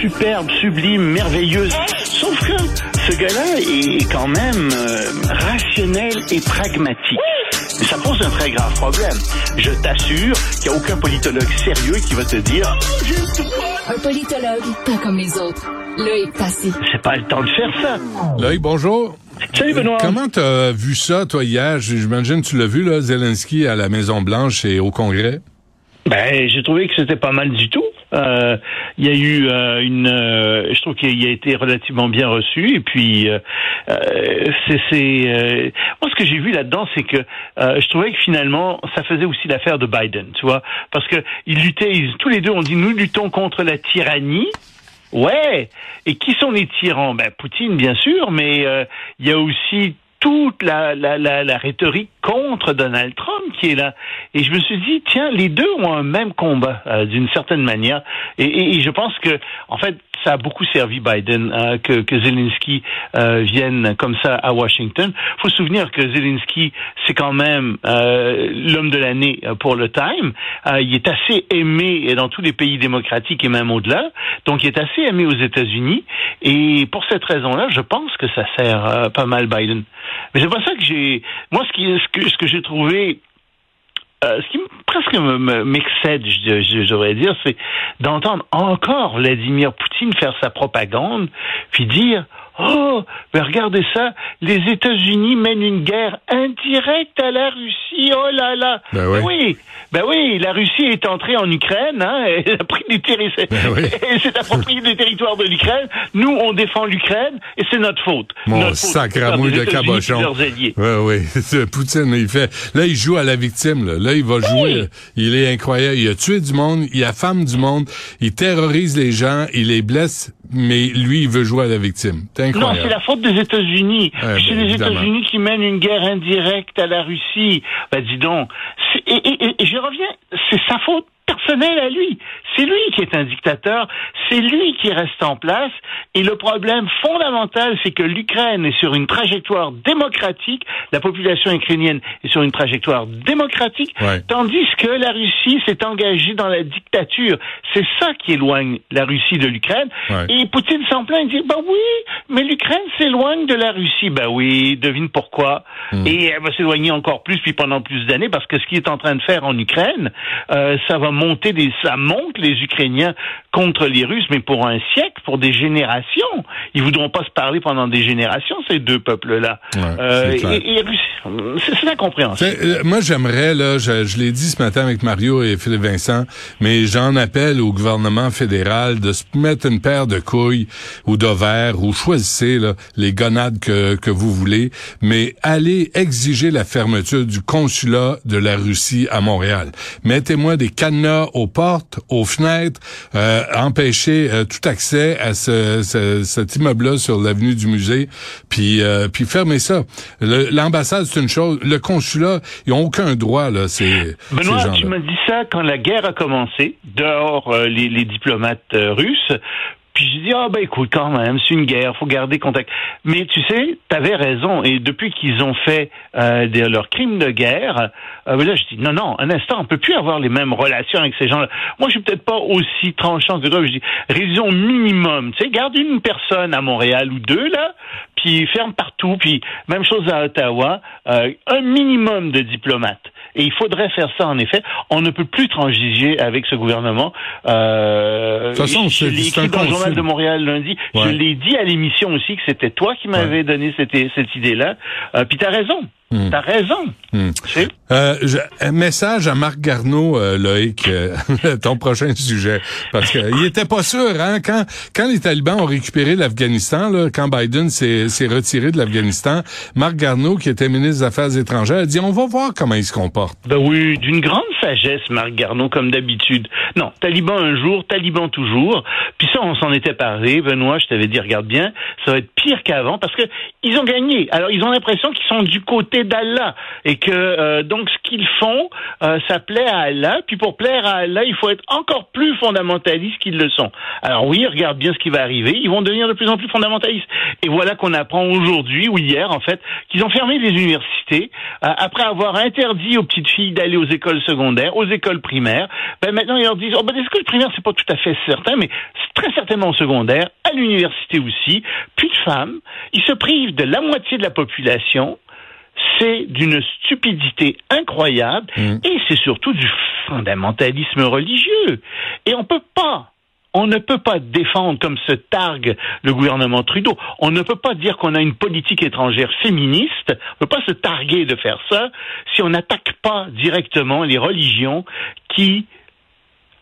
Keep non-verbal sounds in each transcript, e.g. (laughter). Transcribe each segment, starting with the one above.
superbe, sublime, merveilleuse. Sauf que ce gars-là est quand même euh, rationnel et pragmatique. Mais ça pose un très grave problème. Je t'assure qu'il n'y a aucun politologue sérieux qui va te dire Un politologue, pas comme les autres. Loïc Passy. c'est pas le temps de faire ça. Loïc, bonjour. Salut Benoît. Comment t'as vu ça, toi, hier? J'imagine que tu l'as vu, là, Zelensky à la Maison-Blanche et au Congrès. Ben, j'ai trouvé que c'était pas mal du tout. Euh, Il y a eu euh, une, euh, je trouve qu'il a été relativement bien reçu. Et puis, euh, euh, c'est, euh, moi ce que j'ai vu là-dedans, c'est que je trouvais que finalement, ça faisait aussi l'affaire de Biden, tu vois, parce que ils luttaient, ils- tous les deux, on dit nous luttons contre la tyrannie. Ouais. Et qui sont les tyrans? Ben Poutine, bien sûr, mais il y a aussi toute la, la, la, la rhétorique contre Donald Trump qui est là. Et je me suis dit, tiens, les deux ont un même combat euh, d'une certaine manière. Et, et, et je pense que, en fait, ça a beaucoup servi Biden euh, que, que Zelensky euh, vienne comme ça à Washington. faut se souvenir que Zelensky, c'est quand même euh, l'homme de l'année euh, pour le Time. Euh, il est assez aimé dans tous les pays démocratiques et même au-delà. Donc, il est assez aimé aux États-Unis. Et pour cette raison-là, je pense que ça sert euh, pas mal Biden. Mais c'est pas ça que j'ai. Moi, ce, qui, ce que, ce que j'ai trouvé euh, ce qui presque me- me- m'excède, je, je, dire, c'est d'entendre encore Vladimir Poutine faire sa propagande, puis dire Oh, mais regardez ça, les États-Unis mènent une guerre indirecte à la Russie. Oh là là. Ben oui. oui, ben oui, la Russie est entrée en Ukraine, hein, (laughs) elle a pris des terri- Ben oui. (laughs) elle s'est appropriée des territoires de l'Ukraine. Nous, on défend l'Ukraine et c'est notre faute. Mon Notre sacramouille de cabochon. Oui, oui. (laughs) Poutine, il fait. Là, il joue à la victime. Là, Là, il va jouer. Il est incroyable. Il a tué du monde. Il affame du monde. Il terrorise les gens. Il les blesse. Mais lui, il veut jouer à la victime. C'est Non, c'est la faute des États-Unis. Ouais, c'est ben, les. États-Unis qui mènent une guerre indirecte à la Russie. Ben dis donc. Et- et- et je reviens, c'est sa faute personnelle à lui. C'est lui qui est un dictateur. C'est lui qui reste en place. Et le problème fondamental, c'est que l'Ukraine est sur une trajectoire démocratique. La population ukrainienne est sur une trajectoire démocratique. Ouais. Tandis que la Russie s'est engagée dans la dictature. C'est ça qui éloigne la Russie de l'Ukraine. Ouais. Et Poutine s'en plaint, il dit, bah oui, mais l'Ukraine s'éloigne de la Russie. Bah oui, devine pourquoi. Hmm. Et elle va s'éloigner encore plus, puis pendant plus d'années, parce que ce qu'il est en train de faire en Ukraine, euh, ça va monter des, ça monte les Ukrainiens contre les Russes, mais pour un siècle, pour des générations. Ils voudront pas se parler pendant des générations, ces deux peuples-là. Ouais, Euh, c'est clair. et, et Russie- c'est c'est incompréhensible. Euh, moi, j'aimerais, là, je, je l'ai dit ce matin avec Mario et Philippe Vincent, mais j'en appelle au gouvernement fédéral de se mettre une paire de couilles ou d'ovaires ou choisissez là, les gonades que, que vous voulez, mais allez exiger la fermeture du consulat de la Russie à Montréal. Mettez-moi des cadenas aux portes, aux fenêtres, euh, empêchez euh, tout accès à ce, ce- cet immeuble-là sur l'avenue du musée, puis euh, puis fermez ça. L'ambassade, c'est une chose. Le consulat, ils ont aucun droit, là, ces, ces Benoît, gens-là. tu m'as dit ça quand la guerre a commencé, dehors euh, les, les diplomates euh, russes. Puis j'ai dit, ah ben écoute, quand même, c'est une guerre, faut garder contact. Mais tu sais, t'avais raison. Et depuis qu'ils ont fait euh, des- leurs crimes de guerre, euh, ben là je dis, non, non, un instant, on peut plus avoir les mêmes relations avec ces gens-là. Moi, je suis peut-être pas aussi tranchant que toi. Je dis, révision minimum. Tu sais, garde une personne à Montréal ou deux, là, puis ferme partout. Puis même chose à Ottawa, euh, un minimum de diplomates. Et il faudrait faire ça, en effet. On ne peut plus transiger avec ce gouvernement. Euh, De toute façon, je l'ai écrit dans le journal de Montréal lundi. Ouais. Je l'ai dit à l'émission aussi que c'était toi qui m'avais donné cette, cette idée-là. Euh, puis t'as raison. Hmm. T'as raison. Hmm. Euh, je- un message à Marc Garneau, euh, Loïc, euh, (laughs) ton prochain sujet, parce que il était pas sûr, hein, quand quand les talibans ont récupéré l'Afghanistan, quand Biden s'est s'est retiré de l'Afghanistan, Marc Garneau, qui était ministre des Affaires étrangères, a dit on va voir comment il se comporte. Ben oui, d'une grande sagesse, Marc Garneau, comme d'habitude. Non, taliban un jour, taliban toujours. Puis ça, on s'en était parlé. Benoît, je t'avais dit, regarde bien, ça va être pire qu'avant parce que ils ont gagné. Alors, ils ont l'impression qu'ils sont du côté d'Allah et que euh, donc ce qu'ils font, euh, ça plaît à Allah. Puis pour plaire à Allah, il faut être encore plus fondamentaliste qu'ils le sont. Alors oui, regarde bien ce qui va arriver. Ils vont devenir de plus en plus fondamentalistes. Et voilà qu'on apprend aujourd'hui ou hier en fait qu'ils ont fermé les universités après avoir interdit aux petites filles d'aller aux écoles secondaires, aux écoles primaires. Ben maintenant ils leur disent oh ben les écoles primaires c'est pas tout à fait certain, mais très certainement au secondaire, à l'université aussi. Plus de femmes, ils se privent de la moitié de la population c'est d'une stupidité incroyable mm. et c'est surtout du fondamentalisme religieux. Et on peut pas on ne peut pas défendre comme se targue le gouvernement Trudeau. On ne peut pas dire qu'on a une politique étrangère féministe. On ne peut pas se targuer de faire ça si on n'attaque pas directement les religions qui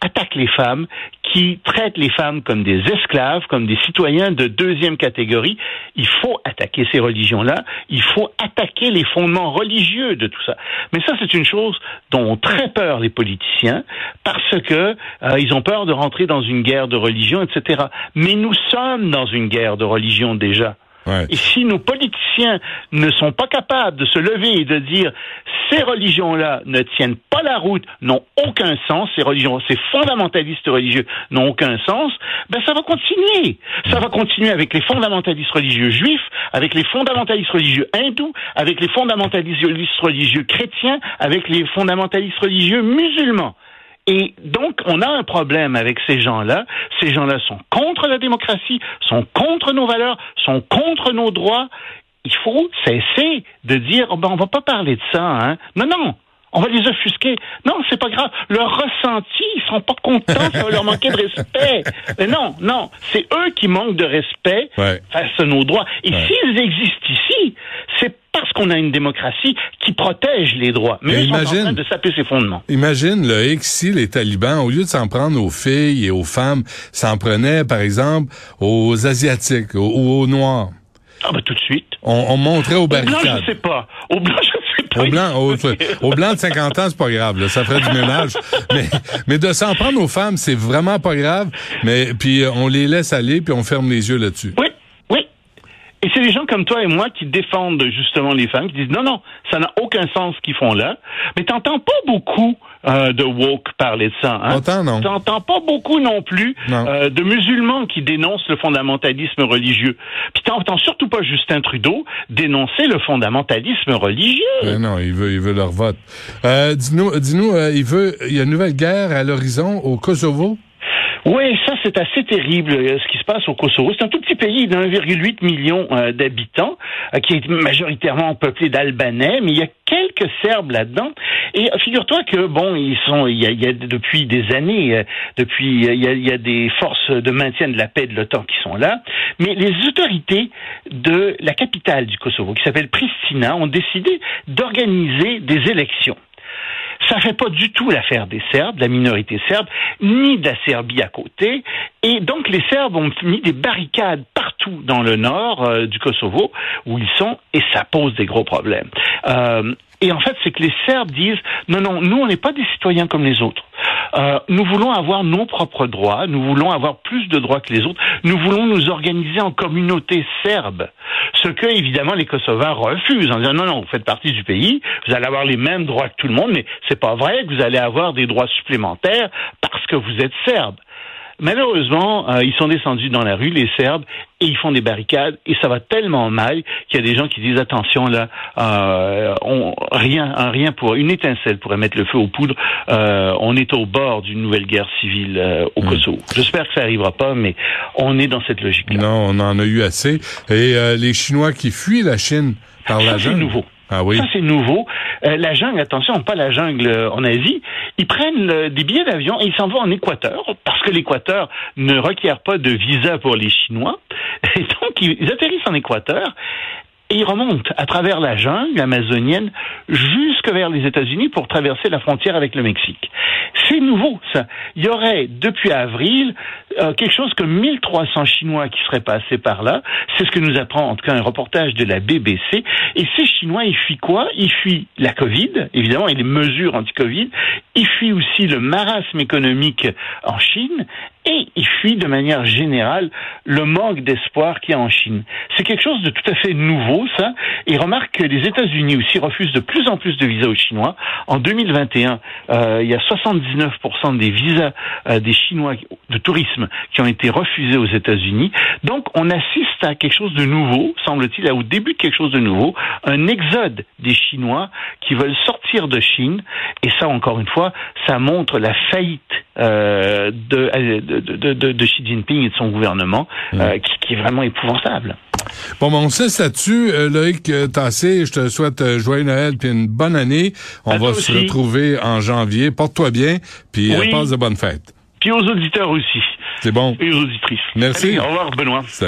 attaquent les femmes, qui traitent les femmes comme des esclaves, comme des citoyens de deuxième catégorie. Il faut attaquer ces religions-là. Il faut attaquer les fondements religieux de tout ça. Mais ça, c'est une chose dont ont très peur les politiciens parce que euh, ils ont peur de rentrer dans une guerre de religion, etc. Mais nous sommes dans une guerre de religion déjà. Et si nos politiciens ne sont pas capables de se lever et de dire ces religions-là ne tiennent pas la route, n'ont aucun sens, ces religions, ces fondamentalistes religieux n'ont aucun sens, ben ça va continuer. Ça va continuer avec les fondamentalistes religieux juifs, avec les fondamentalistes religieux hindous, avec les fondamentalistes religieux chrétiens, avec les fondamentalistes religieux musulmans. Et donc, on a un problème avec ces gens-là. Ces gens-là sont contre la démocratie, sont contre nos valeurs, sont contre nos droits. Il faut cesser de dire, oh ben, on va pas parler de ça, hein. Non, non. On va les offusquer. Non, c'est pas grave. Leur ressenti, ils sont pas contents, ça va leur manquer de respect. Mais non, non. C'est eux qui manquent de respect face à nos droits. Et s'ils existent ici, c'est qu'on a une démocratie qui protège les droits. Mais, ils sont en train de saper ses fondements. Imagine, le si les talibans, au lieu de s'en prendre aux filles et aux femmes, s'en prenaient, par exemple, aux Asiatiques ou aux Noirs. Ah ben tout de suite. On, montrait aux barricades. Au blanc, je sais pas. Au blanc, je sais pas. Au blanc, au, (laughs) blanc de 50 ans, c'est pas grave. Ça ferait du ménage. (laughs) mais, mais de s'en prendre aux femmes, c'est vraiment pas grave. Mais puis on les laisse aller puis on ferme les yeux là-dessus. Oui. Et c'est des gens comme toi et moi qui défendent justement les femmes, qui disent non, non, ça n'a aucun sens ce qu'ils font là. Mais t'entends pas beaucoup euh, de woke parler de ça. Hein? T'entends, non. T'entends pas beaucoup non plus euh, de musulmans qui dénoncent le fondamentalisme religieux. Puis t'entends surtout pas Justin Trudeau dénoncer le fondamentalisme religieux. Ben non, il veut, il veut leur vote. Euh, dis-nous, dis-nous, euh, il veut, il y a une nouvelle guerre à l'horizon au Kosovo? Oui, ça c'est assez terrible euh, ce qui se passe au Kosovo. C'est un tout petit pays d'1,8 million euh, d'habitants euh, qui est majoritairement peuplé d'Albanais, mais il y a quelques Serbes là-dedans. Et figure-toi que bon, ils sont, il y a, depuis des années, depuis il y, a, il y a des forces de maintien de la paix de l'OTAN qui sont là, mais les autorités de la capitale du Kosovo, qui s'appelle Pristina, ont décidé d'organiser des élections. Ça fait pas du tout l'affaire des Serbes, de la minorité serbe, ni de la Serbie à côté. Et donc les Serbes ont mis des barricades partout dans le nord euh, du Kosovo où ils sont, et ça pose des gros problèmes. Euh, et en fait, c'est que les Serbes disent non, non, nous on n'est pas des citoyens comme les autres. Euh, nous voulons avoir nos propres droits, nous voulons avoir plus de droits que les autres, nous voulons nous organiser en communauté serbe. Ce que, évidemment, les Kosovars refusent en disant non, non, vous faites partie du pays, vous allez avoir les mêmes droits que tout le monde, mais c'est pas vrai que vous allez avoir des droits supplémentaires parce que vous êtes serbe. Malheureusement, euh, ils sont descendus dans la rue, les Serbes, et ils font des barricades, et ça va tellement mal qu'il y a des gens qui disent attention là, euh, on, rien, rien pour une étincelle pourrait mettre le feu aux poudres. Euh, on est au bord d'une nouvelle guerre civile euh, au hmm. Kosovo. J'espère que ça n'arrivera pas, mais on est dans cette logique-là. Non, on en a eu assez. Et les Chinois qui fuient la Chine par la jungle? nouveau. Ah oui. Ça, c'est nouveau. Euh, la jungle, attention, pas la jungle euh, en Asie. Ils prennent des billets d'avion et ils s'en vont en Équateur, parce que l'Équateur ne requiert pas de visa pour les Chinois. (laughs) Et donc, ils atterrissent en Équateur et ils remontent à travers la jungle amazonienne jusque vers les États-Unis pour traverser la frontière avec le Mexique. C'est nouveau, ça. Il y aurait, depuis avril, euh, quelque chose comme 1300 Chinois qui seraient passés par là. C'est ce que nous apprend en tout cas un reportage de la BBC. Et ces Chinois, ils fuient quoi? Ils fuient la Covid, évidemment, et les mesures anti-Covid. Ils fuient aussi le marasme économique en Chine. Et ils fuient de manière générale le manque d'espoir qu'il y a en Chine. C'est quelque chose de tout à fait nouveau, ça. Et remarque que les États-Unis aussi refusent de plus en plus de visas aux Chinois. En 2021, euh, il y a 79% des visas euh, des Chinois de tourisme qui ont été refusés aux États-Unis. Donc, on assiste à quelque chose de nouveau, semble-t-il, au début de quelque chose de nouveau, un exode des Chinois qui veulent sortir de Chine. Et ça, encore une fois, ça montre la faillite euh, de, de, de, de, Xi Jinping et de son gouvernement, euh, qui, qui, est vraiment épouvantable. Bon, ben, on sait là-dessus. Euh, Loïc Tassé, je te souhaite euh, joyeux Noël puis une bonne année. On va se retrouver en janvier. Porte-toi bien, puis passe de bonnes fêtes. Puis aux auditeurs aussi. C'est bon. Et aux auditrices. Merci. au revoir, Benoît.